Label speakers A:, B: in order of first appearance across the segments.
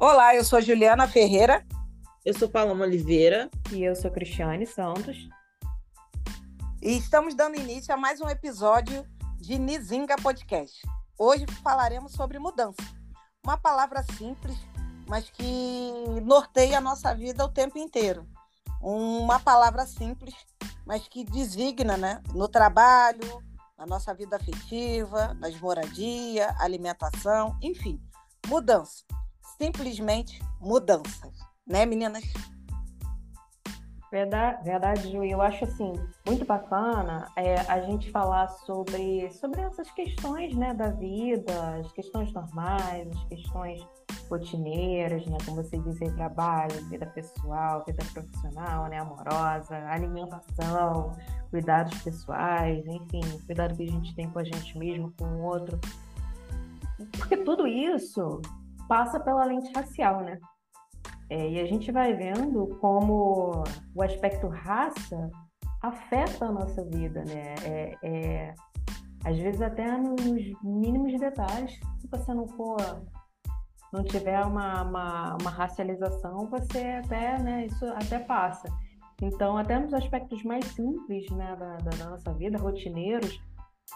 A: Olá, eu sou Juliana Ferreira.
B: Eu sou Paloma Oliveira.
C: E eu sou Cristiane Santos.
A: E estamos dando início a mais um episódio de Nizinga Podcast. Hoje falaremos sobre mudança. Uma palavra simples, mas que norteia a nossa vida o tempo inteiro. Uma palavra simples, mas que designa, né, no trabalho, na nossa vida afetiva, nas moradia, alimentação, enfim, mudança. Simplesmente mudanças, né, meninas?
C: Verdade, verdade, Ju. Eu acho assim muito bacana é, a gente falar sobre, sobre essas questões né, da vida, as questões normais, as questões rotineiras, né, como você diz trabalho, vida pessoal, vida profissional, né, amorosa, alimentação, cuidados pessoais, enfim, cuidado que a gente tem com a gente mesmo, com o outro. Porque tudo isso passa pela lente racial, né? É, e a gente vai vendo como o aspecto raça afeta a nossa vida, né? É, é, às vezes até nos mínimos detalhes, se você não for, não tiver uma, uma, uma racialização, você até, né, isso até passa. Então, até nos aspectos mais simples né, da, da nossa vida, rotineiros,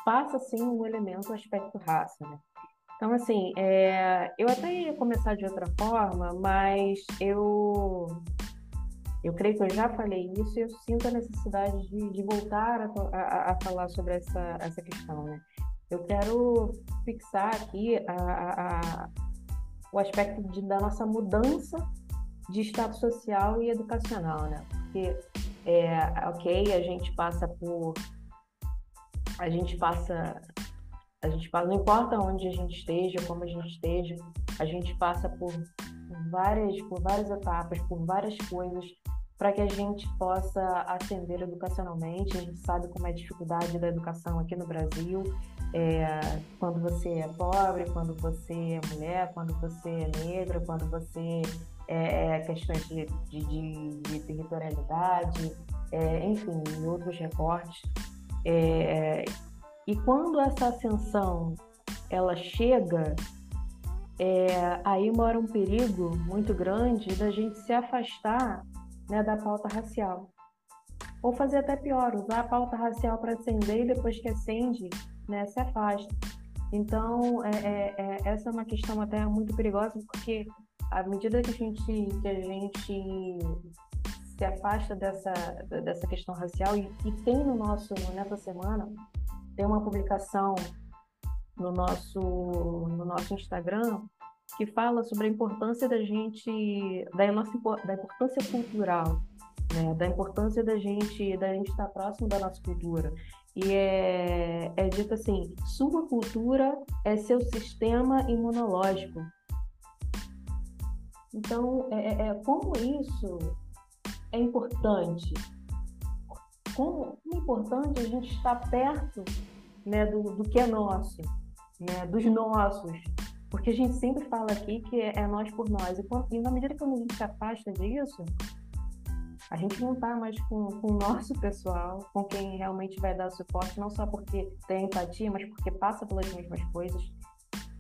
C: passa sim o um elemento, o aspecto raça, né? Então, assim, é, eu até ia começar de outra forma, mas eu, eu creio que eu já falei isso e eu sinto a necessidade de, de voltar a, a, a, falar sobre essa, essa questão, né? Eu quero fixar aqui a, o aspecto de, da nossa mudança de status social e educacional, né? Porque, é, ok, a gente passa por... A gente passa a gente passa, não importa onde a gente esteja, como a gente esteja, a gente passa por várias, por várias etapas, por várias coisas para que a gente possa ascender educacionalmente. A gente sabe como é a dificuldade da educação aqui no Brasil, é, quando você é pobre, quando você é mulher, quando você é negra, quando você é, é questões de, de, de, de territorialidade, é, enfim, outros recortes. É, e quando essa ascensão ela chega, é, aí mora um perigo muito grande da gente se afastar né, da pauta racial. Ou fazer até pior, usar a pauta racial para ascender e depois que acende, né, se afasta. Então, é, é, é, essa é uma questão até muito perigosa, porque à medida que a gente, que a gente se afasta dessa, dessa questão racial, e, e tem no nosso, nessa semana, tem uma publicação no nosso, no nosso Instagram que fala sobre a importância da gente, da nossa da importância cultural, né? da importância da gente, da gente estar próximo da nossa cultura. E é, é dito assim: sua cultura é seu sistema imunológico. Então, é, é, é como isso é importante como é importante a gente estar perto né, do, do que é nosso, né, dos nossos. Porque a gente sempre fala aqui que é, é nós por nós. E, na medida que a gente se afasta disso, a gente não está mais com, com o nosso pessoal, com quem realmente vai dar suporte, não só porque tem empatia, mas porque passa pelas mesmas coisas.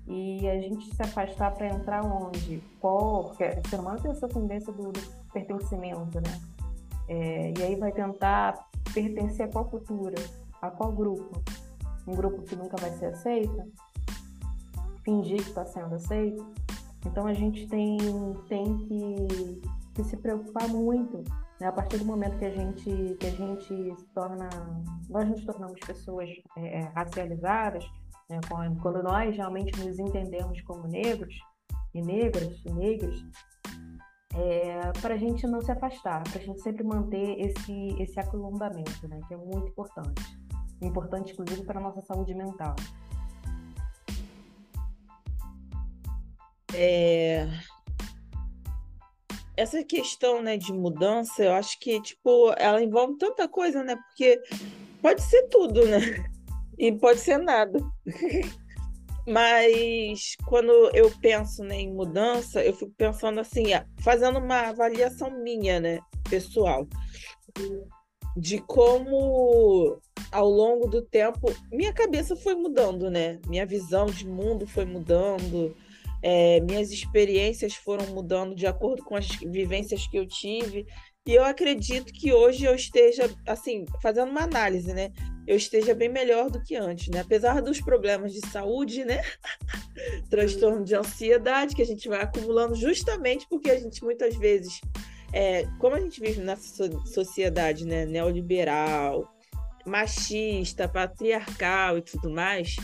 C: E a gente se afastar para entrar onde? Qual? Porque o ser humano tem essa tendência do, do pertencimento, né? É, e aí vai tentar pertencer a qual cultura, a qual grupo. Um grupo que nunca vai ser aceito, fingir que está sendo aceito. Então a gente tem, tem que, que se preocupar muito né? a partir do momento que a gente, que a gente se torna, nós nos tornamos pessoas é, é racializadas, né? quando, nós realmente nos entendemos como negros e negras e negros, é, para a gente não se afastar, para a gente sempre manter esse, esse acolhimento, né, que é muito importante. Importante, inclusive, para a nossa saúde mental.
B: É... Essa questão né, de mudança, eu acho que tipo, ela envolve tanta coisa, né? Porque pode ser tudo, né? E pode ser nada. Mas quando eu penso né, em mudança, eu fico pensando assim, fazendo uma avaliação minha, né, pessoal, de como ao longo do tempo minha cabeça foi mudando, né? Minha visão de mundo foi mudando, é, minhas experiências foram mudando de acordo com as vivências que eu tive. E eu acredito que hoje eu esteja, assim, fazendo uma análise, né? Eu esteja bem melhor do que antes, né? Apesar dos problemas de saúde, né? Transtorno de ansiedade que a gente vai acumulando justamente porque a gente muitas vezes, é, como a gente vive nessa sociedade, né? Neoliberal, machista, patriarcal e tudo mais,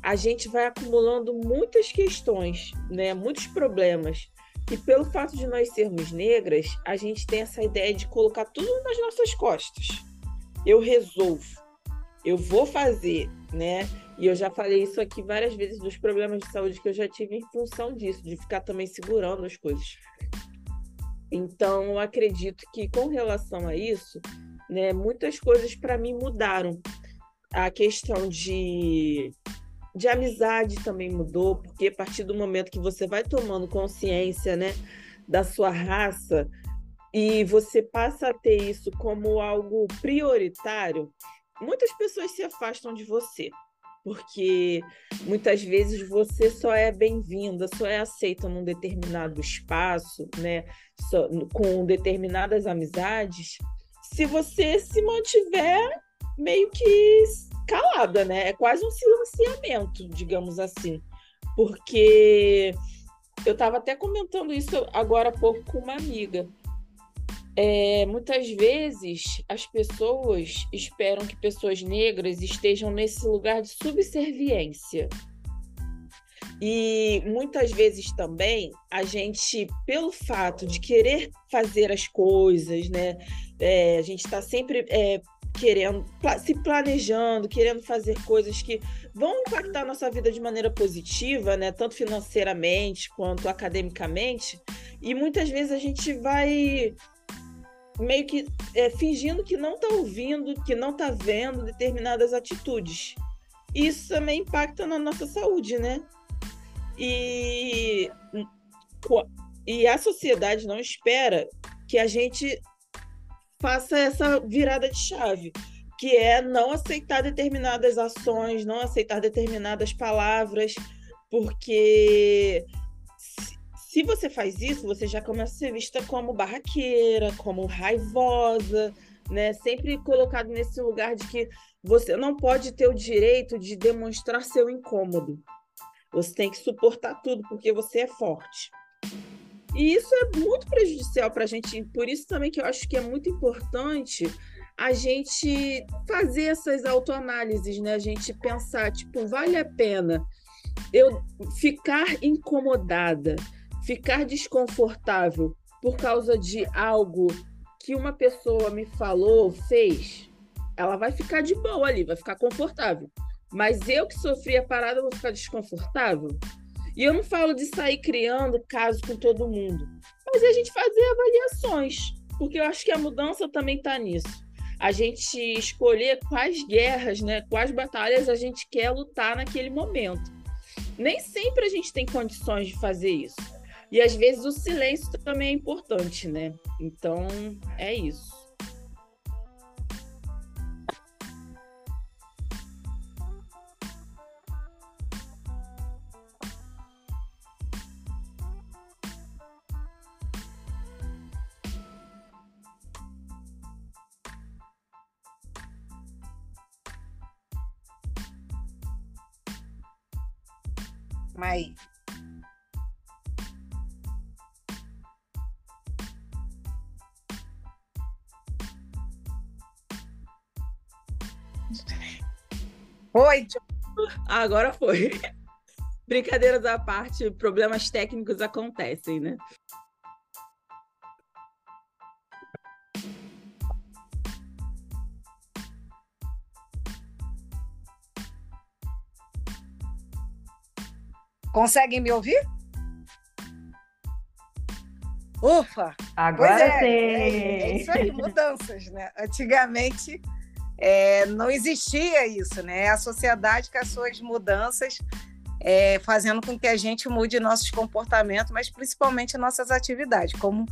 B: a gente vai acumulando muitas questões, né? Muitos problemas. E pelo fato de nós sermos negras, a gente tem essa ideia de colocar tudo nas nossas costas. Eu resolvo, eu vou fazer, né? E eu já falei isso aqui várias vezes dos problemas de saúde que eu já tive em função disso, de ficar também segurando as coisas. Então, eu acredito que com relação a isso, né, muitas coisas para mim mudaram. A questão de de amizade também mudou, porque a partir do momento que você vai tomando consciência, né, da sua raça e você passa a ter isso como algo prioritário, muitas pessoas se afastam de você, porque muitas vezes você só é bem-vinda, só é aceita num determinado espaço, né, só, com determinadas amizades, se você se mantiver meio que calada, né? É quase um silenciamento, digamos assim. Porque eu estava até comentando isso agora há pouco com uma amiga. É, muitas vezes as pessoas esperam que pessoas negras estejam nesse lugar de subserviência. E muitas vezes também a gente, pelo fato de querer fazer as coisas, né? É, a gente está sempre é, querendo, se planejando, querendo fazer coisas que vão impactar a nossa vida de maneira positiva, né? Tanto financeiramente quanto academicamente. E muitas vezes a gente vai meio que é, fingindo que não está ouvindo, que não está vendo determinadas atitudes. Isso também impacta na nossa saúde, né? E, e a sociedade não espera que a gente faça essa virada de chave, que é não aceitar determinadas ações, não aceitar determinadas palavras, porque se você faz isso, você já começa a ser vista como barraqueira, como raivosa, né? Sempre colocado nesse lugar de que você não pode ter o direito de demonstrar seu incômodo. Você tem que suportar tudo porque você é forte. E isso é muito prejudicial para a gente, por isso também que eu acho que é muito importante a gente fazer essas autoanálises, né? A gente pensar, tipo, vale a pena eu ficar incomodada, ficar desconfortável por causa de algo que uma pessoa me falou, fez, ela vai ficar de boa ali, vai ficar confortável. Mas eu que sofri a parada, vou ficar desconfortável? E eu não falo de sair criando casos com todo mundo, mas a gente fazer avaliações, porque eu acho que a mudança também está nisso. A gente escolher quais guerras, né, quais batalhas a gente quer lutar naquele momento. Nem sempre a gente tem condições de fazer isso. E às vezes o silêncio também é importante, né? Então, é isso.
A: Mas Oi.
B: Agora foi. Brincadeiras à parte, problemas técnicos acontecem, né?
A: Conseguem me ouvir? Ufa!
C: Agora é, sim!
A: É, é, isso aí, mudanças, né? Antigamente é, não existia isso, né? A sociedade com as suas mudanças é, fazendo com que a gente mude nossos comportamentos, mas principalmente nossas atividades, como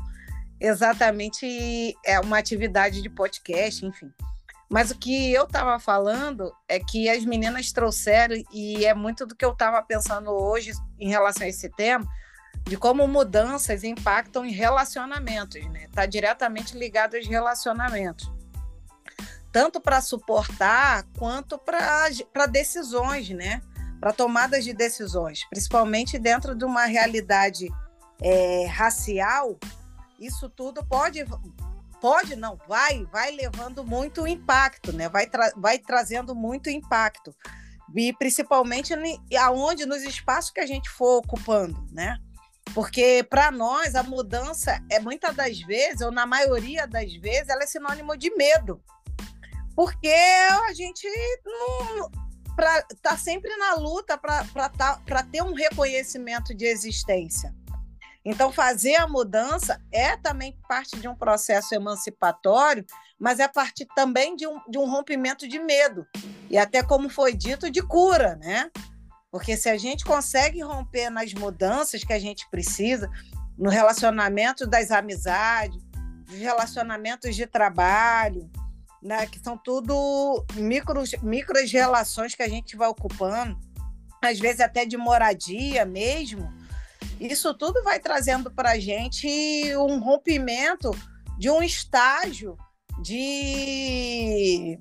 A: exatamente é uma atividade de podcast, enfim. Mas o que eu estava falando é que as meninas trouxeram, e é muito do que eu estava pensando hoje em relação a esse tema, de como mudanças impactam em relacionamentos, né? Está diretamente ligado aos relacionamentos. Tanto para suportar quanto para decisões, né? Para tomadas de decisões, principalmente dentro de uma realidade é, racial, isso tudo pode pode não vai vai levando muito impacto né? Vai, tra vai trazendo muito impacto. E principalmente aonde nos espaços que a gente for ocupando né? Porque para nós a mudança é muitas das vezes ou na maioria das vezes ela é sinônimo de medo. Porque a gente não está sempre na luta para tá, ter um reconhecimento de existência então, fazer a mudança é também parte de um processo emancipatório, mas é parte também de um, de um rompimento de medo. E até como foi dito, de cura, né? Porque se a gente consegue romper nas mudanças que a gente precisa, no relacionamento das amizades, nos relacionamentos de trabalho, né, que são tudo micros, micros relações que a gente vai ocupando, às vezes até de moradia mesmo, isso tudo vai trazendo para a gente um rompimento de um estágio de.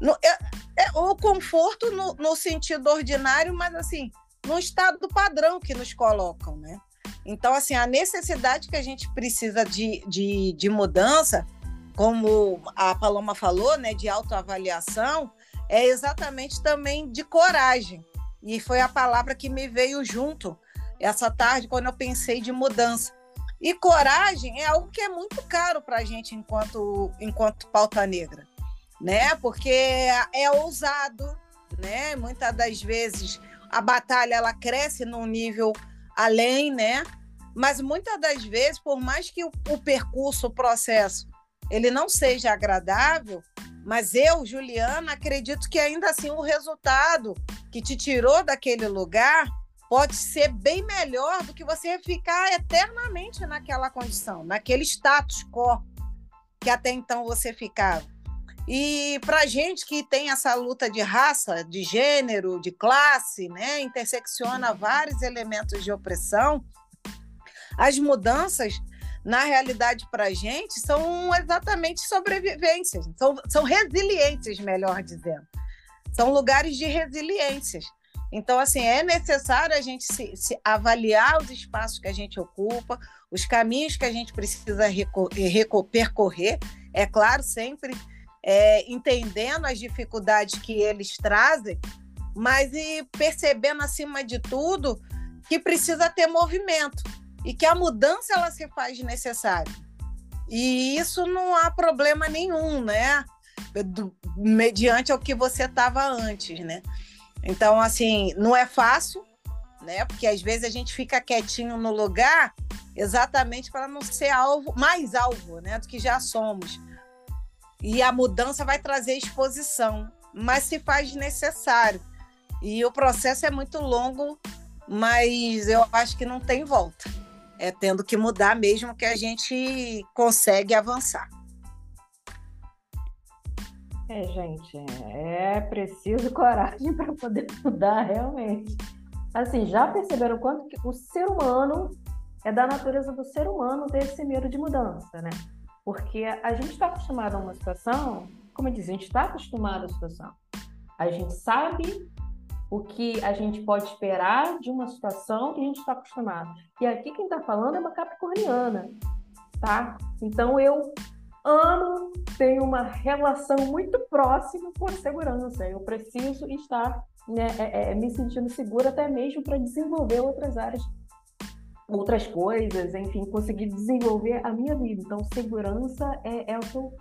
A: No, é, é, o conforto no, no, sentido ordinário, mas assim, no estado padrão que nos colocam, né? Então, assim, a necessidade que a gente precisa de, de, de mudança, como a Paloma falou, né, de autoavaliação, é exatamente também de coragem. E foi a palavra que me veio junto essa tarde quando eu pensei de mudança. E coragem é algo que é muito caro para a gente enquanto, enquanto pauta negra, né? Porque é ousado, né? Muitas das vezes a batalha ela cresce num nível além, né? Mas muitas das vezes, por mais que o, o percurso, o processo, ele não seja agradável, mas eu, Juliana, acredito que ainda assim o resultado que te tirou daquele lugar pode ser bem melhor do que você ficar eternamente naquela condição, naquele status quo que até então você ficava. E para gente que tem essa luta de raça, de gênero, de classe, né, intersecciona vários elementos de opressão, as mudanças, na realidade, para gente, são exatamente sobrevivências, são, são resiliências, melhor dizendo. São lugares de resiliências. Então, assim, é necessário a gente se, se avaliar os espaços que a gente ocupa, os caminhos que a gente precisa percorrer, é claro, sempre é, entendendo as dificuldades que eles trazem, mas e percebendo, acima de tudo, que precisa ter movimento e que a mudança ela se faz necessária. E isso não há problema nenhum, né? Do, mediante o que você estava antes, né? Então, assim, não é fácil, né? Porque às vezes a gente fica quietinho no lugar exatamente para não ser alvo, mais alvo, né, do que já somos. E a mudança vai trazer exposição, mas se faz necessário. E o processo é muito longo, mas eu acho que não tem volta. É tendo que mudar mesmo que a gente consegue avançar.
C: É, gente, é preciso coragem para poder mudar realmente. Assim, já perceberam quanto que o ser humano é da natureza do ser humano ter esse medo de mudança, né? Porque a gente está acostumado a uma situação, como eu disse, a gente está acostumado à situação. A gente sabe o que a gente pode esperar de uma situação que a gente está acostumado. E aqui quem está falando é uma capricorniana, tá? Então eu amo, tenho uma relação muito próxima com a segurança. Eu preciso estar né, é, é, me sentindo segura até mesmo para desenvolver outras áreas, outras coisas, enfim, conseguir desenvolver a minha vida. Então, segurança é, é o que eu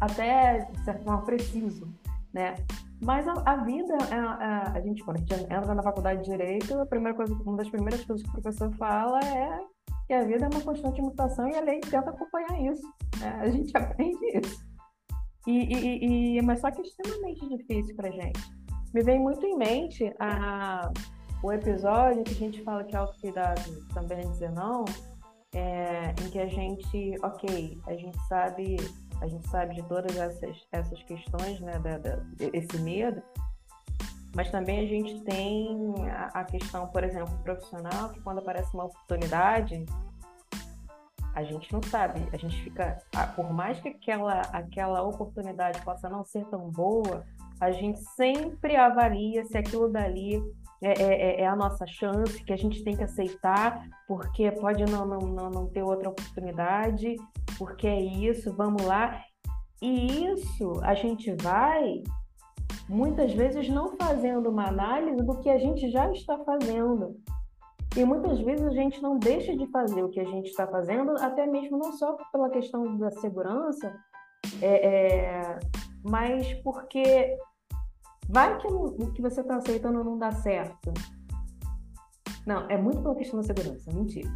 C: até, de certa forma, preciso, né? Mas a, a vida, a, a, a, gente, quando a gente entra na faculdade de Direito, a primeira coisa, uma das primeiras coisas que o professor fala é que a vida é uma constante mutação e a lei tenta acompanhar isso. Né? A gente aprende isso. E, e, e, mas só que é extremamente difícil para gente. Me vem muito em mente a, o episódio que a gente fala que autocuidado também é dizer não, é, em que a gente, ok, a gente sabe a gente sabe de todas essas, essas questões, né, da, da, esse medo, mas também a gente tem a, questão, por exemplo, profissional, que quando aparece uma oportunidade, a gente não sabe, a gente fica, por mais que aquela, aquela oportunidade possa não ser tão boa, a gente sempre avalia se aquilo dali é, é, é, é, a nossa chance, que a gente tem que aceitar, porque pode não, não, não, não ter outra oportunidade, porque é isso, vamos lá. E isso a gente vai muitas vezes não fazendo uma análise do que a gente já está fazendo. E muitas vezes a gente não deixa de fazer o que a gente está fazendo, até mesmo não só pela questão da segurança, é, é, mas porque Vai que o que você está aceitando não dá certo. Não, é muito pela questão da segurança, mentira.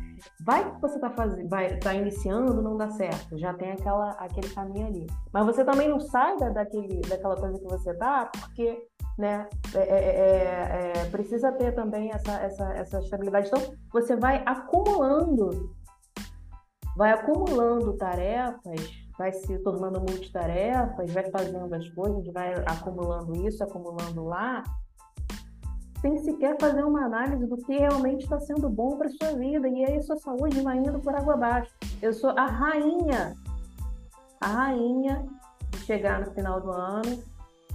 C: Vai que você está fazendo, vai tá iniciando, não dá certo, já tem aquela, aquele caminho ali. Mas você também não sai da, daquele, daquela coisa que você tá, porque né, é, é, é, é, precisa ter também essa, essa, essa estabilidade. Então, você vai acumulando, vai acumulando tarefas vai se tornando multitarefas, vai fazendo as coisas, vai acumulando isso, acumulando lá, sem sequer fazer uma análise do que realmente está sendo bom para sua vida. E aí sua saúde vai indo por água abaixo. Eu sou a rainha, a rainha de chegar no final do ano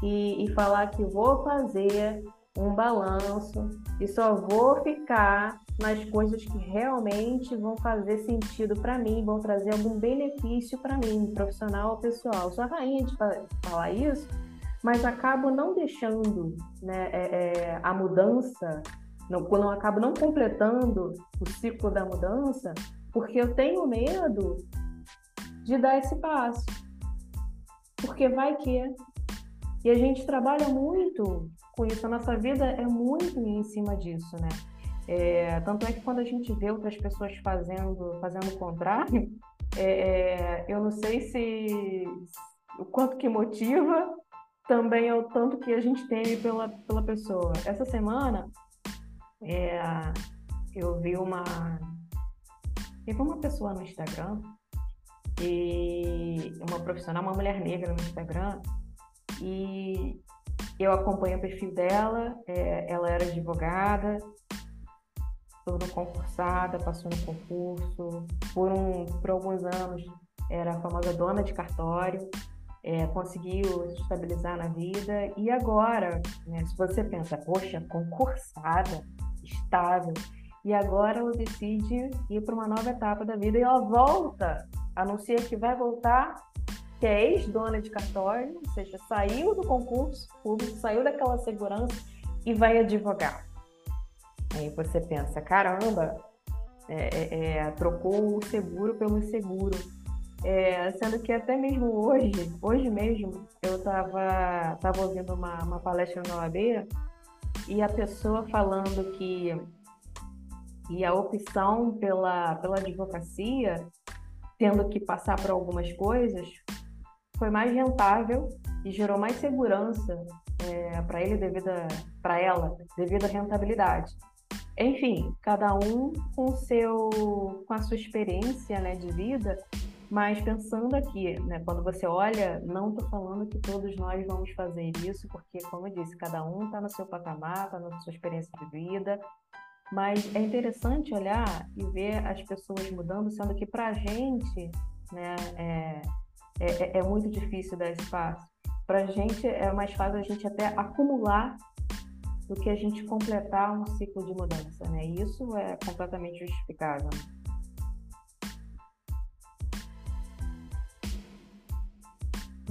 C: e, e falar que vou fazer um balanço e só vou ficar nas coisas que realmente vão fazer sentido para mim, vão trazer algum benefício para mim, profissional ou pessoal. Sou a rainha de falar isso, mas acabo não deixando né, é, é, a mudança, não, quando eu acabo não completando o ciclo da mudança, porque eu tenho medo de dar esse passo. Porque vai que. E a gente trabalha muito com isso, a nossa vida é muito em cima disso, né? É, tanto é que quando a gente vê outras pessoas fazendo, fazendo o contrário, é, é, eu não sei se o quanto que motiva, também é o tanto que a gente teme pela, pela pessoa. Essa semana é, eu vi uma vi uma pessoa no Instagram e uma profissional, uma mulher negra no Instagram e eu acompanho o perfil dela, é, ela era advogada, toda concursada, passou no concurso, por, um, por alguns anos era a famosa dona de cartório, é, conseguiu se estabilizar na vida e agora, né, se você pensa, poxa, concursada, estável, e agora ela decide ir para uma nova etapa da vida e ela volta, anuncia que vai voltar, que é ex-dona de cartório, ou seja, saiu do concurso público, saiu daquela segurança e vai advogar. Aí você pensa, caramba, é, é, é, trocou o seguro pelo seguro. É, sendo que até mesmo hoje, hoje mesmo, eu estava tava ouvindo uma, uma palestra no OAB e a pessoa falando que e a opção pela, pela advocacia, tendo que passar por algumas coisas, foi mais rentável e gerou mais segurança é, para ele devido para ela devido à rentabilidade. Enfim, cada um com seu com a sua experiência, né, de vida, mas pensando aqui, né, quando você olha, não estou falando que todos nós vamos fazer isso, porque, como eu disse, cada um está no seu patamar, está na sua experiência de vida, mas é interessante olhar e ver as pessoas mudando, sendo que para a gente né, é, é, é, muito difícil dar esse passo. Para a gente é mais fácil a gente até acumular do que a gente completar um ciclo de mudança, né? E isso é completamente justificável.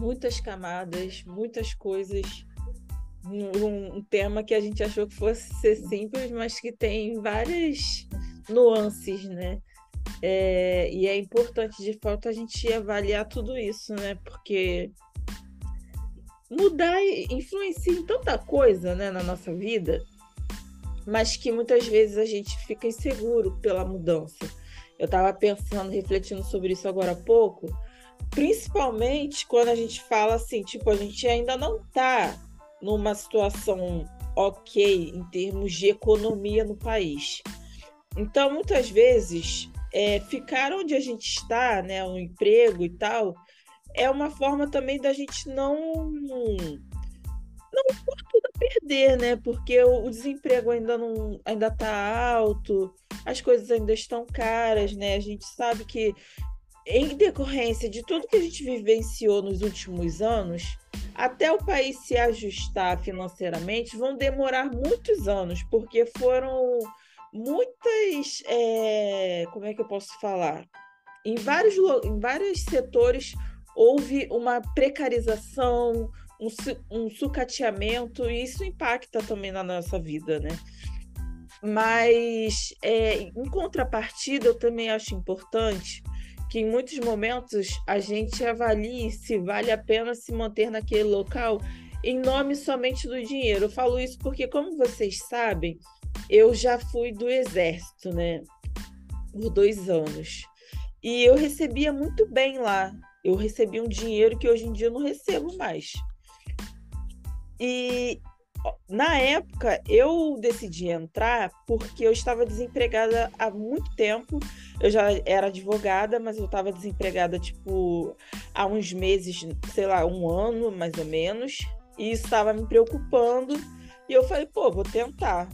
B: Muitas camadas, muitas coisas. Um, um tema que a gente achou que fosse ser simples, mas que tem várias nuances, né? É, e é importante, de fato, a gente avaliar tudo isso, né? Porque mudar influencia em tanta coisa né, na nossa vida, mas que muitas vezes a gente fica inseguro pela mudança. Eu estava pensando, refletindo sobre isso agora há pouco, principalmente quando a gente fala assim, tipo, a gente ainda não está numa situação ok em termos de economia no país. Então, muitas vezes, é, ficar onde a gente está, né, um emprego e tal, é uma forma também da gente não não por tudo a perder, né? Porque o, o desemprego ainda não ainda está alto, as coisas ainda estão caras, né? A gente sabe que em decorrência de tudo que a gente vivenciou nos últimos anos, até o país se ajustar financeiramente, vão demorar muitos anos, porque foram muitas. É, como é que eu posso falar? Em vários, em vários setores houve uma precarização, um, um sucateamento, e isso impacta também na nossa vida, né? Mas, é, em contrapartida, eu também acho importante que em muitos momentos a gente avalie se vale a pena se manter naquele local em nome somente do dinheiro. Eu falo isso porque, como vocês sabem, eu já fui do exército, né? Por dois anos. E eu recebia muito bem lá. Eu recebi um dinheiro que hoje em dia eu não recebo mais. E na época eu decidi entrar porque eu estava desempregada há muito tempo. Eu já era advogada, mas eu estava desempregada tipo há uns meses, sei lá, um ano mais ou menos. E isso estava me preocupando. E eu falei, pô, vou tentar.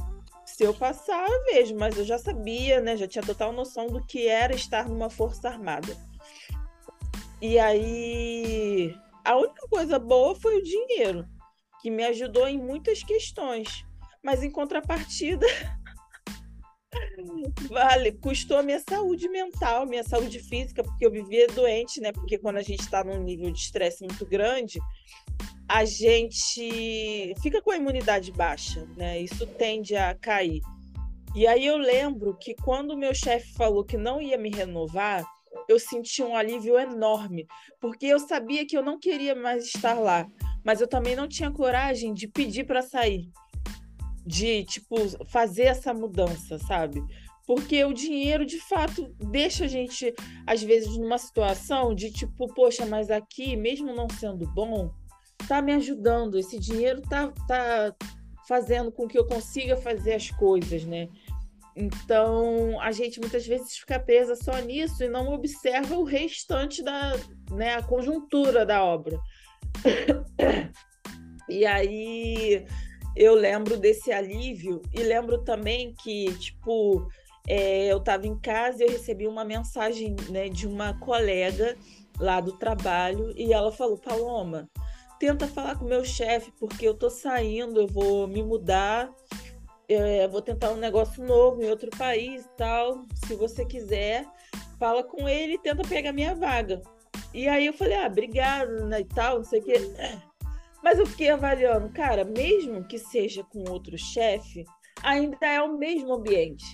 B: Se eu passar, eu vejo, mas eu já sabia, né? Já tinha total noção do que era estar numa força armada. E aí, a única coisa boa foi o dinheiro que me ajudou em muitas questões. Mas em contrapartida, vale, custou a minha saúde mental, minha saúde física, porque eu vivia doente, né? Porque quando a gente está num nível de estresse muito grande, a gente fica com a imunidade baixa, né? Isso tende a cair. E aí eu lembro que quando o meu chefe falou que não ia me renovar, eu senti um alívio enorme, porque eu sabia que eu não queria mais estar lá mas eu também não tinha coragem de pedir para sair, de tipo fazer essa mudança, sabe? Porque o dinheiro de fato deixa a gente às vezes numa situação de tipo, poxa, mas aqui, mesmo não sendo bom, tá me ajudando, esse dinheiro tá tá fazendo com que eu consiga fazer as coisas, né? Então, a gente muitas vezes fica presa só nisso e não observa o restante da, né, a conjuntura da obra. e aí eu lembro desse alívio e lembro também que, tipo, é, eu estava em casa e eu recebi uma mensagem né, de uma colega lá do trabalho e ela falou: Paloma, tenta falar com meu chefe porque eu tô saindo, eu vou me mudar, é, vou tentar um negócio novo em outro país tal. Se você quiser, fala com ele e tenta pegar minha vaga. E aí eu falei, ah, obrigado, né, e tal, não sei o quê. Mas eu fiquei avaliando, cara, mesmo que seja com outro chefe, ainda é o mesmo ambiente,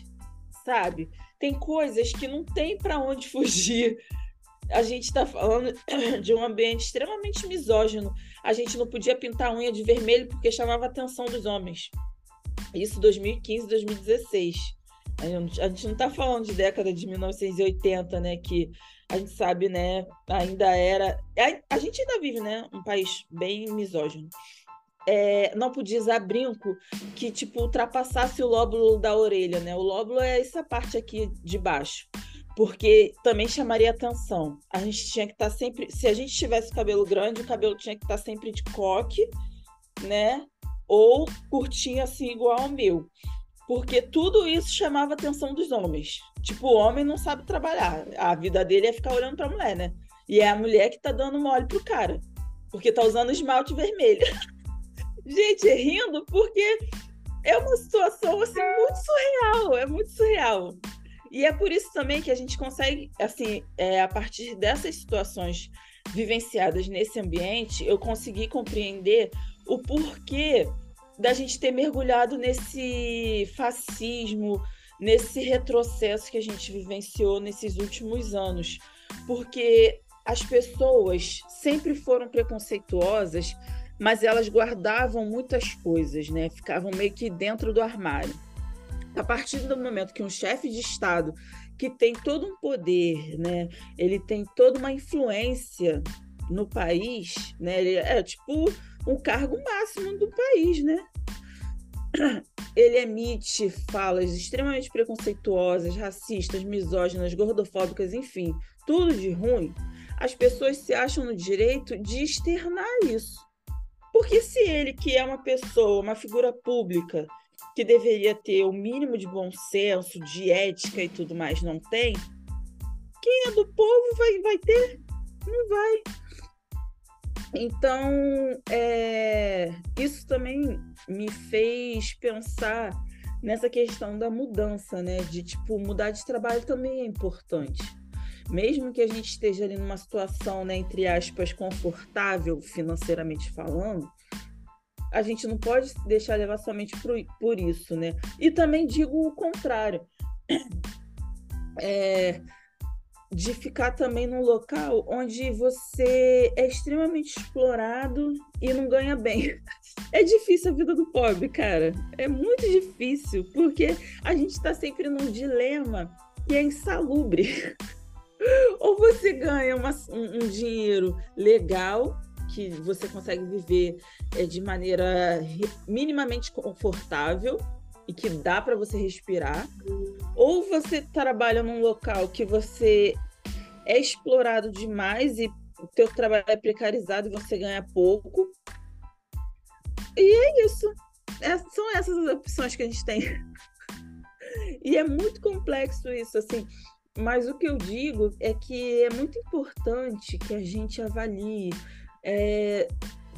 B: sabe? Tem coisas que não tem para onde fugir. A gente está falando de um ambiente extremamente misógino. A gente não podia pintar a unha de vermelho porque chamava a atenção dos homens. Isso 2015, 2016. A gente não está falando de década de 1980, né? Que a gente sabe, né, ainda era. A, gente ainda vive, né, um país bem misógino. É, não podia usar brinco que, tipo, ultrapassasse o lóbulo da orelha, né? O lóbulo é essa parte aqui de baixo. Porque também chamaria atenção. A gente tinha que estar tá sempre. Se a gente tivesse cabelo grande, o cabelo tinha que estar tá sempre de coque, né? Ou curtinho assim, igual ao meu. Porque tudo isso chamava a atenção dos homens. Tipo, o homem não sabe trabalhar. A vida dele é ficar olhando pra mulher, né? E é a mulher que tá dando mole pro cara. Porque tá usando esmalte vermelho. Gente, rindo porque é uma situação assim muito surreal, é muito surreal. E é por isso também que a gente consegue, assim, é, a partir dessas situações vivenciadas nesse ambiente, eu consegui compreender o porquê da gente ter mergulhado nesse fascismo, nesse retrocesso que a gente vivenciou nesses últimos anos, porque as pessoas sempre foram preconceituosas, mas elas guardavam muitas coisas, né? Ficavam meio que dentro do armário. A partir do momento que um chefe de Estado que tem todo um poder, né? Ele tem toda uma influência no país, né? Ele é tipo um cargo máximo do país, né? Ele emite falas extremamente preconceituosas, racistas, misóginas, gordofóbicas, enfim, tudo de ruim, as pessoas se acham no direito de externar isso. Porque se ele, que é uma pessoa, uma figura pública, que deveria ter o mínimo de bom senso, de ética e tudo mais, não tem, quem é do povo vai, vai ter? Não vai. Então, é, isso também me fez pensar nessa questão da mudança, né? De tipo, mudar de trabalho também é importante. Mesmo que a gente esteja ali numa situação, né, entre aspas, confortável financeiramente falando, a gente não pode deixar levar somente por, por isso, né? E também digo o contrário. É, de ficar também num local onde você é extremamente explorado e não ganha bem. É difícil a vida do pobre, cara. É muito difícil, porque a gente está sempre num dilema que é insalubre. Ou você ganha uma, um, um, dinheiro legal, que você consegue viver é, de maneira minimamente confortável e que dá para você respirar, ou você trabalha num local que você é explorado demais e o teu trabalho é precarizado e você ganha pouco. E é isso. É, são essas as opções que a gente tem. e é muito complexo isso, assim. Mas o que eu digo é que é muito importante que a gente avalie, é,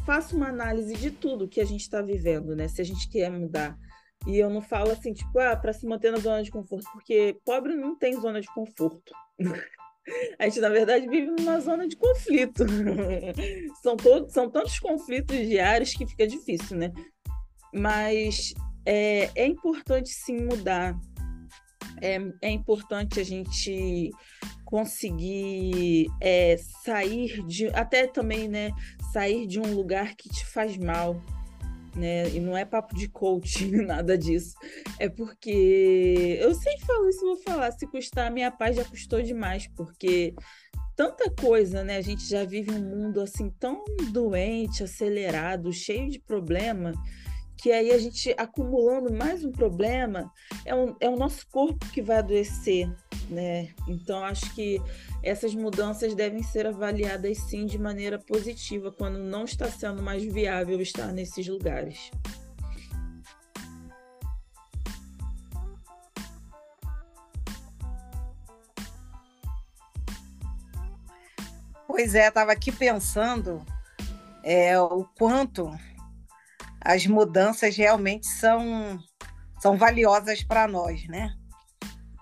B: faça uma análise de tudo que a gente está vivendo, né? Se a gente quer mudar. E eu não falo assim, tipo, ah, para se manter na zona de conforto, porque pobre não tem zona de conforto. A gente, na verdade, vive numa zona de conflito. são, todos, são tantos conflitos diários que fica difícil, né? Mas é, é importante sim mudar. É, é importante a gente conseguir é, sair de. Até também, né? Sair de um lugar que te faz mal né? E não é papo de coaching, nada disso. É porque eu sempre falo isso, vou falar, se custar a minha paz já custou demais, porque tanta coisa, né? A gente já vive um mundo assim tão doente, acelerado, cheio de problema, que aí a gente acumulando mais um problema, é, um, é o nosso corpo que vai adoecer, né? Então acho que essas mudanças devem ser avaliadas sim de maneira positiva quando não está sendo mais viável estar nesses lugares.
A: Pois é, estava aqui pensando é, o quanto as mudanças realmente são, são valiosas para nós, né?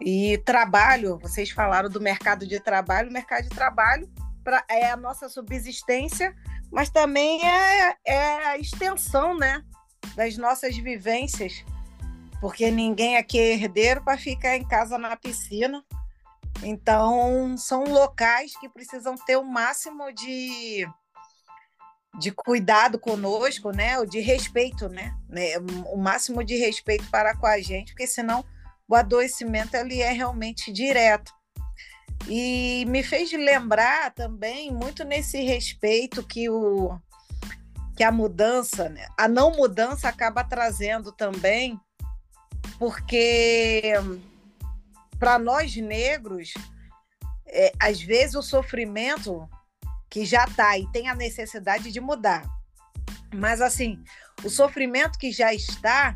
A: E trabalho, vocês falaram do mercado de trabalho, o mercado de trabalho pra, é a nossa subsistência, mas também é, é a extensão né, das nossas vivências, porque ninguém aqui é herdeiro para ficar em casa na piscina. Então, são locais que precisam ter o máximo de, de cuidado conosco, né? de respeito, né? O máximo de respeito para com a gente, porque senão o adoecimento ele é realmente direto. E me fez lembrar também muito nesse respeito que o que a mudança, né? a não mudança acaba trazendo também, porque para nós negros, é, às vezes o sofrimento que já está e tem a necessidade de mudar. Mas assim, o sofrimento que já está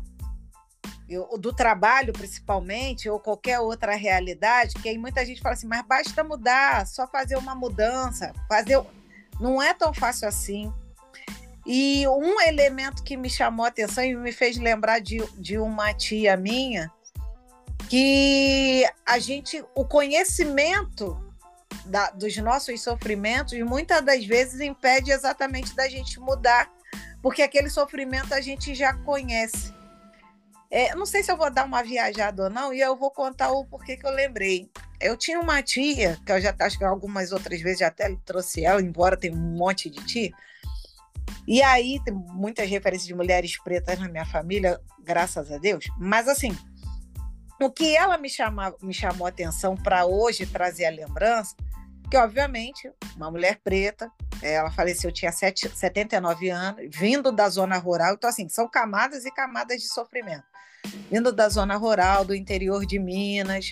A: eu, do trabalho principalmente, ou qualquer outra realidade, que aí muita gente fala assim, mas basta mudar, só fazer uma mudança, fazer. Não é tão fácil assim. E um elemento que me chamou a atenção e me fez lembrar de, de uma tia minha, que a gente, o conhecimento da, dos nossos sofrimentos, muitas das vezes impede exatamente da gente mudar, porque aquele sofrimento a gente já conhece. É, não sei se eu vou dar uma viajada ou não, e eu vou contar o porquê que eu lembrei. Eu tinha uma tia, que eu já acho que algumas outras vezes já até trouxe ela, embora tenha um monte de tia. E aí tem muitas referências de mulheres pretas na minha família, graças a Deus. Mas assim, o que ela me, chama, me chamou a atenção para hoje trazer a lembrança, que obviamente uma mulher preta, ela faleceu, tinha 7, 79 anos, vindo da zona rural. Então, assim, são camadas e camadas de sofrimento. Vindo da zona rural, do interior de Minas,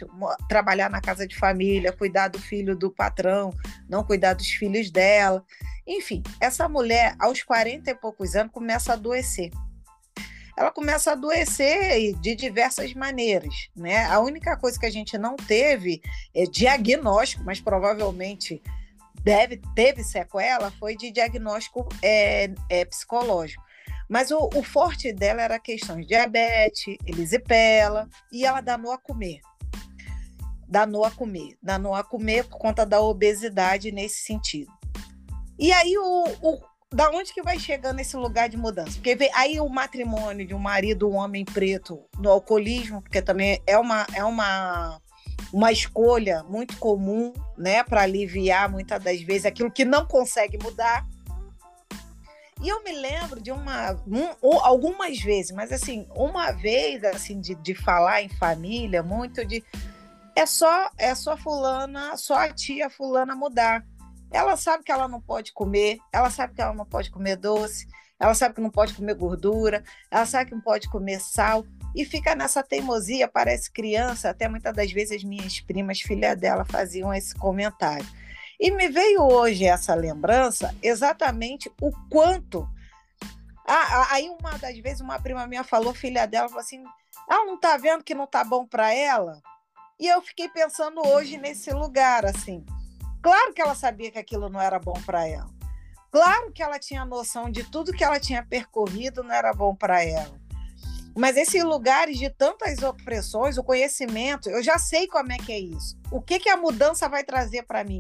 A: trabalhar na casa de família, cuidar do filho do patrão, não cuidar dos filhos dela. Enfim, essa mulher, aos 40 e poucos anos, começa a adoecer ela começa a adoecer de diversas maneiras, né? A única coisa que a gente não teve é diagnóstico, mas provavelmente deve teve sequela, foi de diagnóstico é, é psicológico. Mas o, o, forte dela era questões de diabetes, elisipela, e ela danou a comer. Danou a comer. Danou a comer por conta da obesidade nesse sentido. E aí o, o da onde que vai chegando esse lugar de mudança? Porque aí o matrimônio de um marido, um homem preto, no alcoolismo, porque também é uma, é uma, uma escolha muito comum, né, para aliviar muitas das vezes aquilo que não consegue mudar. E eu me lembro de uma, um, algumas vezes, mas assim, uma vez assim de, de falar em família, muito de é só é só fulana, só a tia fulana mudar. Ela sabe que ela não pode comer, ela sabe que ela não pode comer doce, ela sabe que não pode comer gordura, ela sabe que não pode comer sal e fica nessa teimosia, parece criança, até muitas das vezes as minhas primas, filha dela, faziam esse comentário. E me veio hoje essa lembrança exatamente o quanto. Ah, aí uma das vezes uma prima minha falou, filha dela, falou assim: ela não está vendo que não está bom para ela? E eu fiquei pensando hoje nesse lugar, assim. Claro que ela sabia que aquilo não era bom para ela. Claro que ela tinha noção de tudo que ela tinha percorrido não era bom para ela. Mas esses lugares de tantas opressões, o conhecimento, eu já sei como é que é isso. O que, que a mudança vai trazer para mim?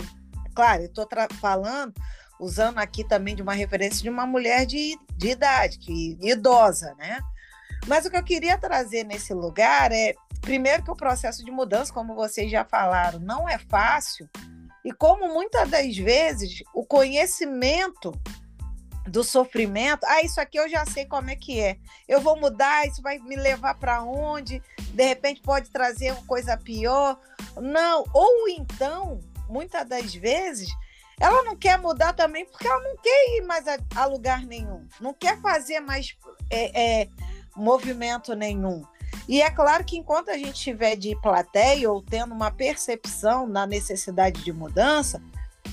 A: Claro, eu estou falando, usando aqui também de uma referência de uma mulher de, de idade, que, idosa, né? Mas o que eu queria trazer nesse lugar é, primeiro, que o processo de mudança, como vocês já falaram, não é fácil, e como muitas das vezes o conhecimento do sofrimento, ah, isso aqui eu já sei como é que é. Eu vou mudar, isso vai me levar para onde? De repente pode trazer uma coisa pior. Não, ou então, muitas das vezes, ela não quer mudar também porque ela não quer ir mais a, a lugar nenhum, não quer fazer mais é, é, movimento nenhum. E é claro que enquanto a gente estiver de plateia ou tendo uma percepção na necessidade de mudança,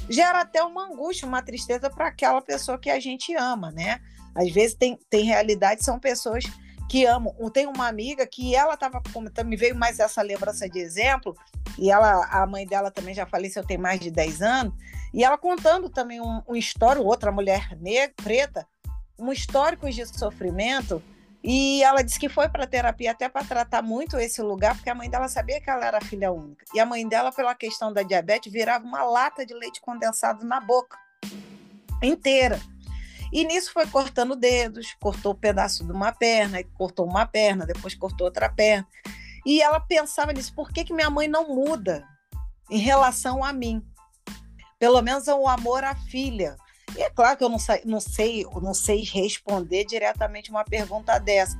A: gera até uma angústia, uma tristeza para aquela pessoa que a gente ama, né? Às vezes tem, tem realidade, são pessoas que amam. Tem uma amiga que ela estava comentando, me veio mais essa lembrança de exemplo, e ela, a mãe dela também já faleceu tem mais de 10 anos, e ela contando também um, um histórico, outra mulher negra, preta, um histórico de sofrimento e ela disse que foi para terapia até para tratar muito esse lugar, porque a mãe dela sabia que ela era filha única. E a mãe dela, pela questão da diabetes, virava uma lata de leite condensado na boca inteira. E nisso foi cortando dedos, cortou um pedaço de uma perna, cortou uma perna, depois cortou outra perna. E ela pensava nisso, por que, que minha mãe não muda em relação a mim? Pelo menos o amor à filha. E é claro que eu não sei, não sei, não sei responder diretamente uma pergunta dessa.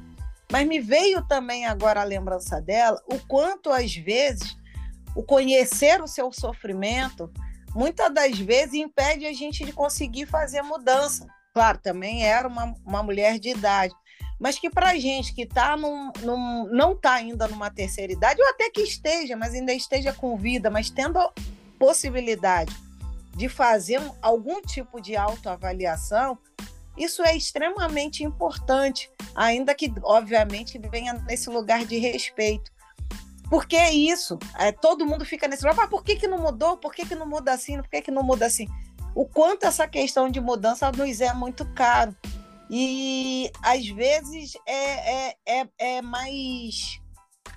A: Mas me veio também agora a lembrança dela o quanto às vezes o conhecer o seu sofrimento muitas das vezes impede a gente de conseguir fazer mudança. Claro, também era uma, uma mulher de idade, mas que para a gente que tá num, num, não está ainda numa terceira idade, ou até que esteja, mas ainda esteja com vida, mas tendo possibilidade de fazer algum tipo de autoavaliação, isso é extremamente importante, ainda que, obviamente, venha nesse lugar de respeito. Porque é isso, é, todo mundo fica nesse lugar, ah, por que, que não mudou? Por que, que não muda assim? Por que, que não muda assim? O quanto essa questão de mudança nos é muito caro. E, às vezes, é, é, é, é mais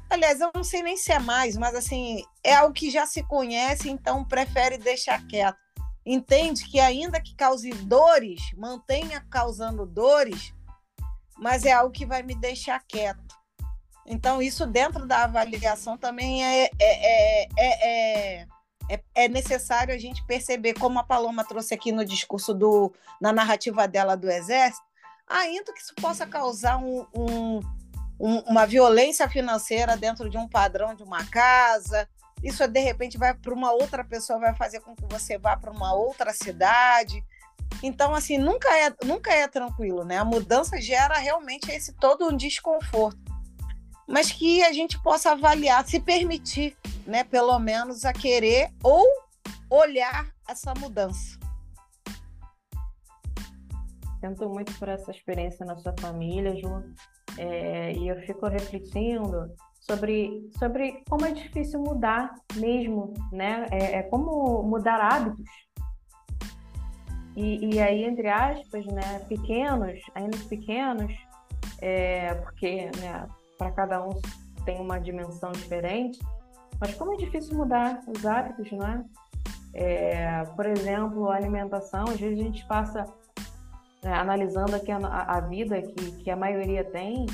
A: Aliás, eu não sei nem se é mais, mas assim, é algo que já se conhece, então prefere deixar quieto entende que ainda que cause dores, mantenha causando dores, mas é algo que vai me deixar quieto. Então, isso dentro da avaliação também é, é, é, é, é, é necessário a gente perceber, como a Paloma trouxe aqui no discurso, do, na narrativa dela do Exército, ainda que isso possa causar um, um, um, uma violência financeira dentro de um padrão de uma casa, isso de repente vai para uma outra pessoa, vai fazer com que você vá para uma outra cidade. Então, assim, nunca é, nunca é tranquilo, né? A mudança gera realmente esse todo um desconforto. Mas que a gente possa avaliar, se permitir, né, pelo menos a querer ou olhar essa mudança.
C: Sinto muito por essa experiência na sua família, Ju. É, e eu fico refletindo sobre, sobre como é difícil mudar mesmo, né? É, é como mudar hábitos. E, e, aí, entre aspas, né, pequenos, ainda pequenos, é, porque né, para cada um tem uma dimensão diferente, mas como é difícil mudar os hábitos, não é? é por exemplo, a alimentação, às vezes a gente passa né, analisando aqui a, a, vida que, que a maioria tem,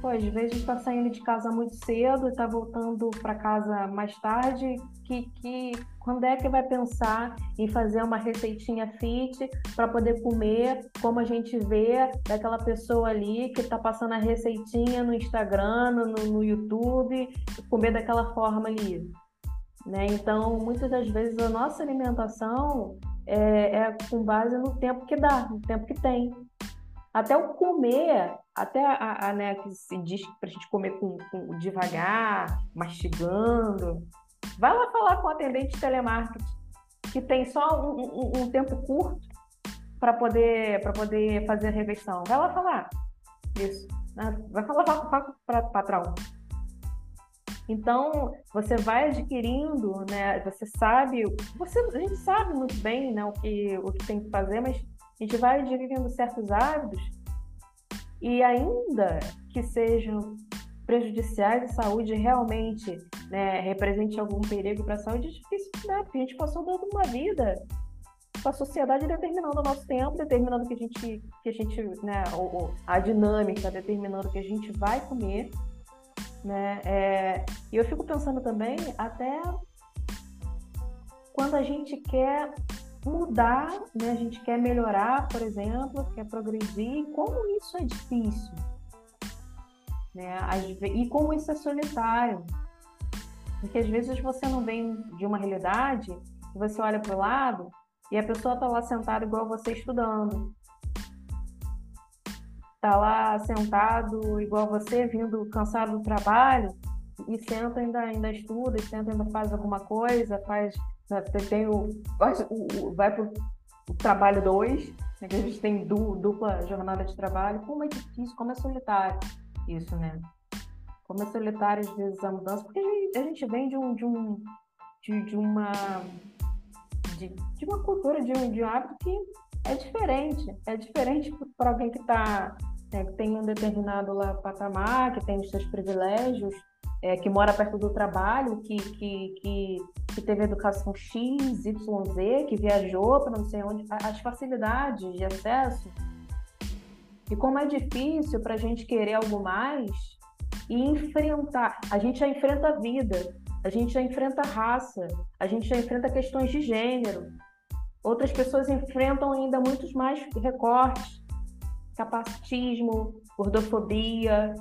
C: pô, às vezes está saindo de casa muito cedo, está voltando para casa mais tarde, que, que quando é que vai pensar em fazer uma receitinha fit para poder comer, como a gente vê daquela pessoa ali que está passando a receitinha no Instagram, no, no YouTube, comer daquela forma ali. Né? Então, muitas das vezes a nossa alimentação é, é com base no tempo que dá, no tempo que tem. Até o comer, até a, a né, que se diz para a gente comer com, com, devagar, mastigando. Vai lá falar com o atendente de telemarketing, que tem só um, um, um tempo curto para poder, poder fazer a refeição. Vai lá falar isso. Né? Vai falar para o patrão. Então, você vai adquirindo, né? Você sabe, você, a gente sabe muito bem, né, o que, o que tem que fazer, mas a gente vai adquirindo certos hábitos e ainda que sejam prejudiciais à saúde, realmente né, represente algum perigo para a saúde, é difícil, né? Porque a gente passou dando uma vida com a sociedade determinando o nosso tempo, determinando que a gente, que a gente, né, a dinâmica, determinando que a gente vai comer né? É, e eu fico pensando também até quando a gente quer mudar, né? a gente quer melhorar, por exemplo, quer progredir, como isso é difícil. Né? E como isso é solitário. Porque às vezes você não vem de uma realidade, você olha para o lado e a pessoa está lá sentada igual você estudando tá lá sentado igual você, vindo cansado do trabalho, e senta ainda, ainda estuda, e senta ainda faz alguma coisa, faz, né, tem o, vai para o trabalho dois, né, que a gente tem du, dupla jornada de trabalho, como é difícil, como é solitário isso, né? Como é solitário às vezes a mudança, porque a gente, a gente vem de um, de um de, de uma de, de, uma cultura, de um, de um hábito que é diferente. É diferente para alguém que está é, que tem um determinado lá patamar, que tem os seus privilégios, é, que mora perto do trabalho, que, que, que, que teve educação X, Y, Z, que viajou para não sei onde, as facilidades de acesso. E como é difícil para a gente querer algo mais e enfrentar. A gente já enfrenta a vida, a gente já enfrenta a raça, a gente já enfrenta questões de gênero. Outras pessoas enfrentam ainda muitos mais recortes capacitismo, gordofobia.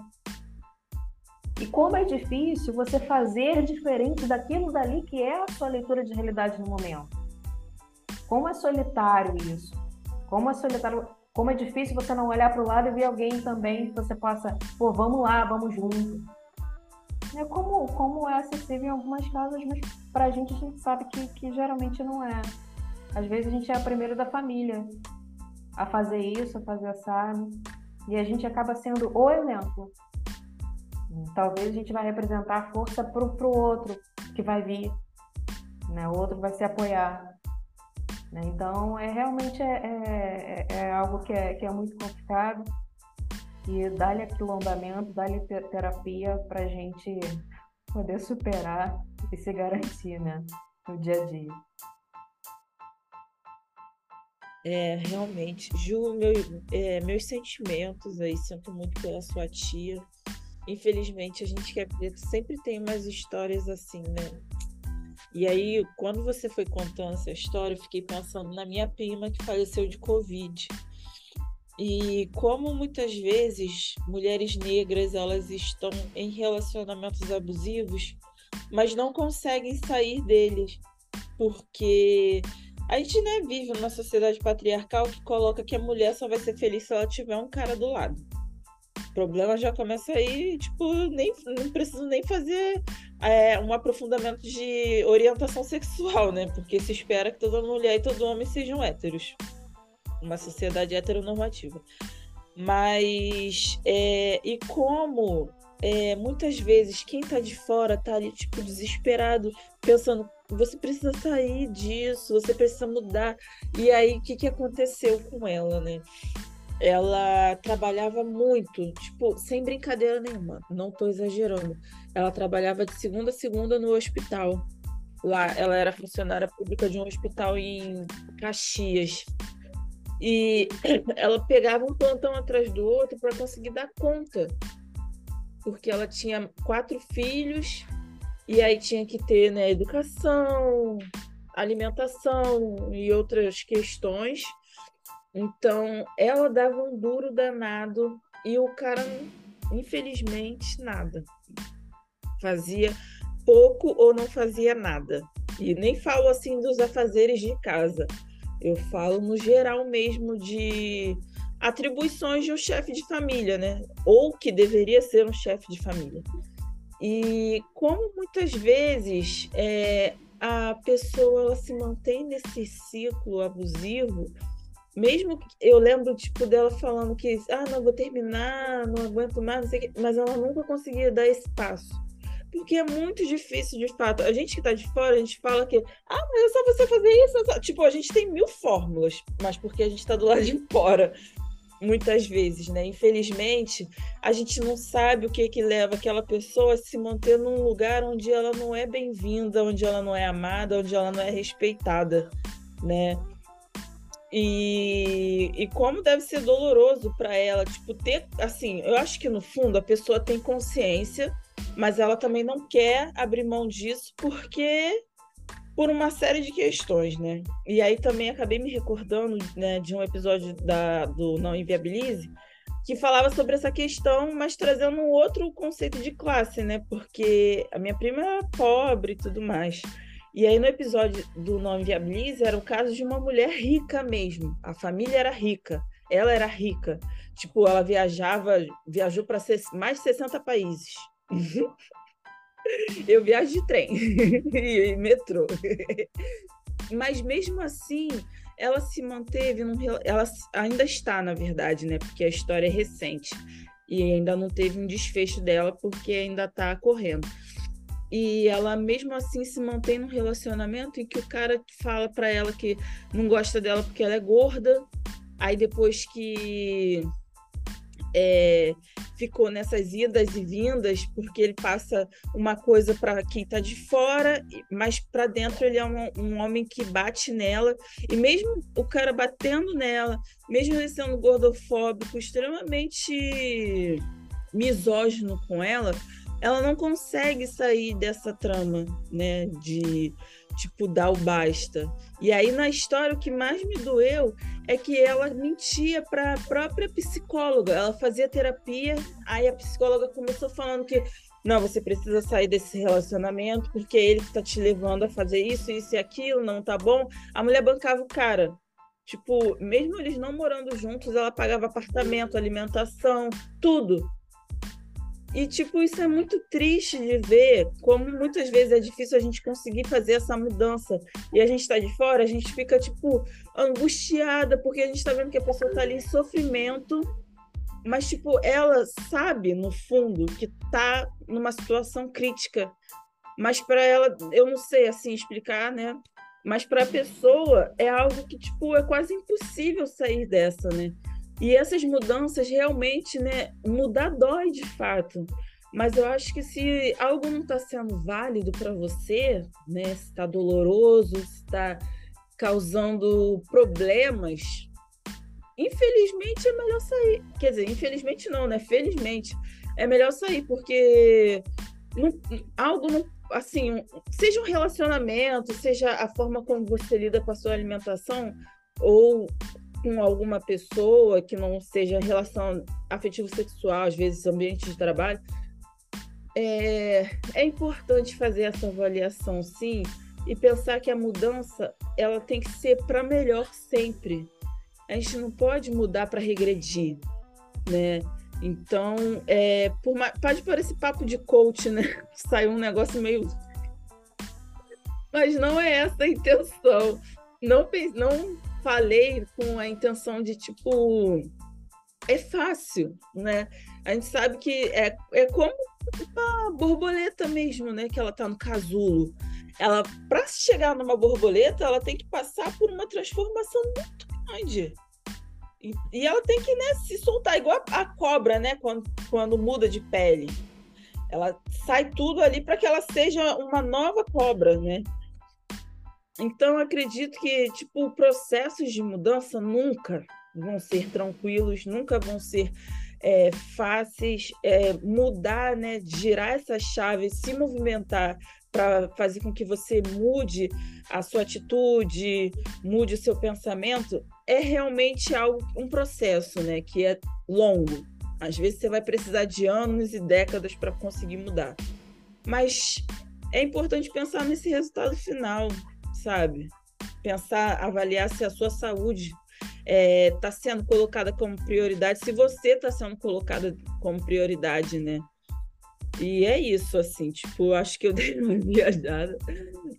C: E como é difícil você fazer diferente daquilo dali que é a sua leitura de realidade no momento. Como é solitário isso. Como é solitário, como é difícil você não olhar para o lado e ver alguém também que você possa, pô, vamos lá, vamos junto. É como, como é acessível em algumas casas, mas para a gente a gente sabe que, que geralmente não é. Às vezes a gente é a primeira da família a fazer isso, a fazer assado. E a gente acaba sendo o exemplo. Talvez a gente vai representar força para o outro que vai vir. Né? O outro vai se apoiar. Né? Então, é realmente é, é, é algo que é, que é muito complicado. E dá-lhe aquilombamento, dá-lhe terapia para a gente poder superar e se garantir né? no dia a dia.
B: É, realmente. Ju, meu, é, meus sentimentos aí, sinto muito pela sua tia. Infelizmente, a gente quer sempre tem umas histórias assim, né? E aí, quando você foi contando essa história, eu fiquei pensando na minha prima que faleceu de Covid. E como muitas vezes mulheres negras elas estão em relacionamentos abusivos, mas não conseguem sair deles, porque A gente né, vive numa sociedade patriarcal que coloca que a mulher só vai ser feliz se ela tiver um cara do lado. Problema já começa aí, tipo, nem, não preciso nem fazer é, um aprofundamento de orientação sexual, né? Porque se espera que toda mulher e todo homem sejam héteros. Uma sociedade heteronormativa. Mas, é, e como é, muitas vezes quem tá de fora tá ali, tipo, desesperado, pensando, você precisa sair disso, você precisa mudar. E aí, o que, que aconteceu com ela, né? Ela trabalhava muito, tipo, sem brincadeira nenhuma, não tô exagerando. Ela trabalhava de segunda a segunda no hospital. Lá, ela era funcionária pública de um hospital em Caxias. E ela pegava um plantão atrás do outro para conseguir dar conta porque ela tinha quatro filhos e aí tinha que ter né, educação, alimentação e outras questões. Então ela dava um duro danado e o cara, infelizmente, nada. Fazia pouco ou não fazia nada. E nem falo assim dos afazeres de casa. Eu falo no geral mesmo de atribuições de um chefe de família, né? Ou que deveria ser um chefe de família. E como muitas vezes é, a pessoa ela se mantém nesse ciclo abusivo, mesmo eu lembro tipo dela falando que ah não vou terminar, não aguento mais, não sei mas ela nunca conseguia dar esse passo. Porque é muito difícil de fato. A gente que está de fora, a gente fala que, ah, mas é só você fazer isso. Tipo, a gente tem mil fórmulas, mas porque a gente está do lado de fora muitas vezes, né? Infelizmente, a gente não sabe o que que leva aquela pessoa a se manter num lugar onde ela não é bem-vinda, onde ela não é amada, onde ela não é respeitada, né? E, e como deve ser doloroso para ela, tipo, ter, assim, eu acho que no fundo a pessoa tem consciência, mas ela também não quer abrir mão disso porque por uma série de questões, né? E aí também acabei me recordando né, de um episódio da, do Não Inviabilize, que falava sobre essa questão, mas trazendo um outro conceito de classe, né? Porque a minha prima era pobre e tudo mais. E aí no episódio do Não Inviabilize era o caso de uma mulher rica mesmo. A família era rica, ela era rica. Tipo, ela viajava, viajou para mais de 60 países. Eu viajo de trem e metrô. Mas mesmo assim, ela se manteve num. Ela ainda está, na verdade, né? Porque a história é recente. E ainda não teve um desfecho dela, porque ainda está correndo. E ela mesmo assim se mantém num relacionamento em que o cara fala para ela que não gosta dela porque ela é gorda. Aí depois que é, ficou nessas idas e vindas, porque ele passa uma coisa para quem está de fora, mas para dentro ele é um, um, homem que bate nela. E mesmo o cara batendo nela, mesmo ele sendo gordofóbico, extremamente misógino com ela, ela não consegue sair dessa trama, né, de tipo dar o basta. E aí na história o que mais me doeu é que ela mentia para a própria psicóloga. Ela fazia terapia, aí a psicóloga começou falando que não, você precisa sair desse relacionamento porque é ele que está te levando a fazer isso, isso e aquilo, não tá bom. A mulher bancava o cara. Tipo, mesmo eles não morando juntos, ela pagava apartamento, alimentação, tudo. E, tipo, isso é muito triste de ver como muitas vezes é difícil a gente conseguir fazer essa mudança. E a gente está de fora, a gente fica, tipo, angustiada, porque a gente está vendo que a pessoa está ali em sofrimento, mas, tipo, ela sabe, no fundo, que está numa situação crítica. Mas para ela, eu não sei, assim, explicar, né? Mas para a pessoa é algo que, tipo, é quase impossível sair dessa, né? E essas mudanças realmente, né, mudar dói de fato. Mas eu acho que se algo não está sendo válido para você, né, se está doloroso, se está causando problemas, infelizmente é melhor sair. Quer dizer, infelizmente não, né? Felizmente é melhor sair, porque não, algo não, assim, seja um relacionamento, seja a forma como você lida com a sua alimentação, ou com alguma pessoa que não seja relação afetivo-sexual, às vezes ambiente de trabalho, é, é importante fazer essa avaliação, sim, e pensar que a mudança ela tem que ser para melhor sempre. A gente não pode mudar para regredir, né? Então, é, por, pode parecer papo de coach, né? Saiu um negócio meio. Mas não é essa a intenção. Não, não falei com a intenção de, tipo, é fácil, né? A gente sabe que é, é como uma borboleta mesmo, né? Que ela tá no casulo. Ela, para chegar numa borboleta, ela tem que passar por uma transformação muito grande. E, e ela tem que né, se soltar, igual a, a cobra, né? Quando, quando muda de pele. Ela sai tudo ali para que ela seja uma nova cobra, né? Então, acredito que, tipo, processos de mudança nunca vão ser tranquilos, nunca vão ser é, fáceis. É, mudar, né, girar essa chave, se movimentar para fazer com que você mude a sua atitude, mude o seu pensamento, é realmente algo, um processo, né, que é longo. Às vezes você vai precisar de anos e décadas para conseguir mudar. Mas é importante pensar nesse resultado final, sabe? Pensar, avaliar se a sua saúde está é, tá sendo colocada como prioridade, se você está sendo colocada como prioridade, né? E é isso, assim, tipo, acho que eu dei uma viajada,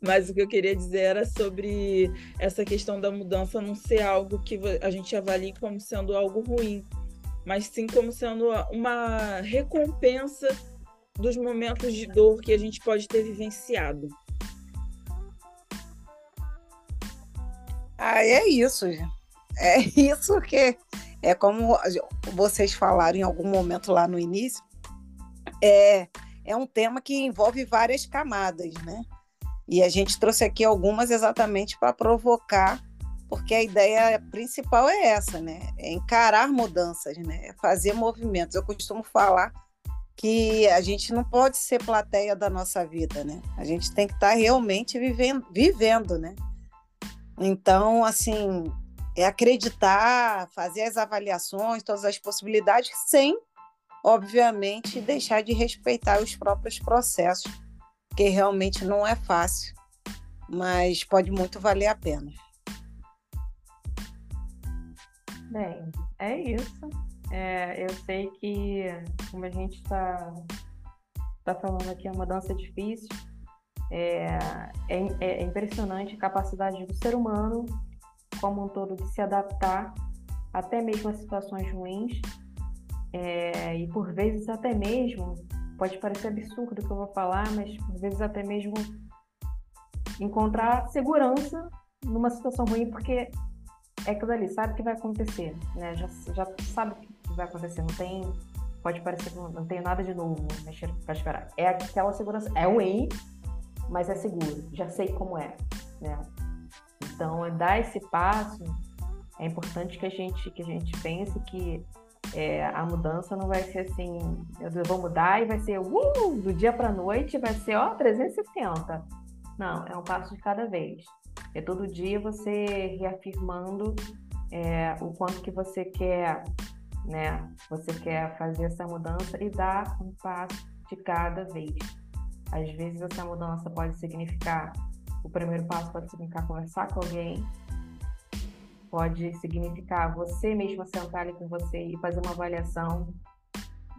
B: mas o que eu queria dizer era sobre essa questão da mudança não ser algo que a gente avalie como sendo algo ruim, mas sim como sendo uma recompensa dos momentos de dor que a gente pode ter vivenciado.
A: Ah, é isso. É isso que é como vocês falaram em algum momento lá no início. É, é um tema que envolve várias camadas, né? E a gente trouxe aqui algumas exatamente para provocar, porque a ideia principal é essa, né? É encarar mudanças, né? É fazer movimentos. Eu costumo falar que a gente não pode ser plateia da nossa vida, né? A gente tem que estar tá realmente vivendo, vivendo, né? Então, assim, é acreditar, fazer as avaliações, todas as possibilidades, sem, obviamente, deixar de respeitar os próprios processos, que realmente não é fácil, mas pode muito valer a pena.
C: Bem, é isso. É, eu sei que, como a gente está tá falando aqui, é uma mudança difícil, é, é, é impressionante a capacidade do ser humano, como um todo, de se adaptar até mesmo a situações ruins. É, e por vezes até mesmo, pode parecer absurdo o que eu vou falar, mas por vezes até mesmo encontrar segurança numa situação ruim, porque é aquilo ali, sabe o que vai acontecer, né? Já, já sabe o que vai acontecer, não tem. Pode parecer que não tem nada de novo para esperar. É aquela segurança. É ruim, mas é seguro, já sei como é, né? Então, é dar esse passo, é importante que a gente que a gente pense que é, a mudança não vai ser assim, eu vou mudar e vai ser uh, do dia para noite, vai ser ó 360. Não, é um passo de cada vez. É todo dia você reafirmando é, o quanto que você quer, né? Você quer fazer essa mudança e dar um passo de cada vez. Às vezes essa mudança pode significar, o primeiro passo pode significar conversar com alguém, pode significar você mesma sentar ali com você e fazer uma avaliação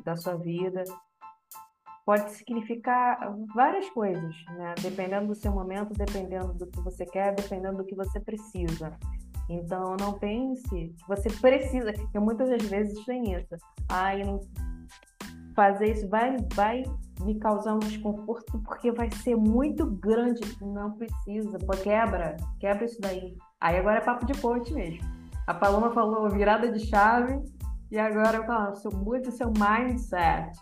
C: da sua vida. Pode significar várias coisas, né? Dependendo do seu momento, dependendo do que você quer, dependendo do que você precisa. Então, não pense que você precisa, porque muitas das vezes tem isso. Ai, fazer isso vai, vai me causar um desconforto porque vai ser muito grande. Não precisa, pô, quebra, quebra isso daí. Aí agora é papo de coach mesmo. A Paloma falou virada de chave e agora eu falo, mude o seu mindset.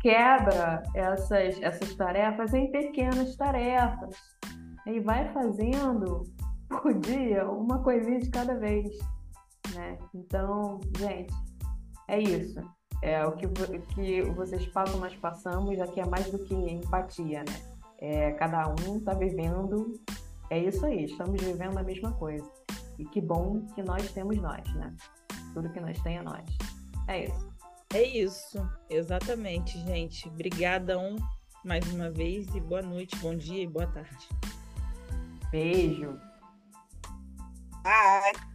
C: Quebra essas, essas tarefas em pequenas tarefas. E vai fazendo por dia uma coisinha de cada vez. Né? Então, gente, é isso é, o que, que vocês passam, nós passamos, aqui é mais do que empatia, né? É, cada um está vivendo, é isso aí, estamos vivendo a mesma coisa. E que bom que nós temos nós, né? Tudo que nós tem é nós. É isso.
B: É isso, exatamente, gente. Obrigadão mais uma vez e boa noite, bom dia e boa tarde.
C: Beijo.
A: Bye.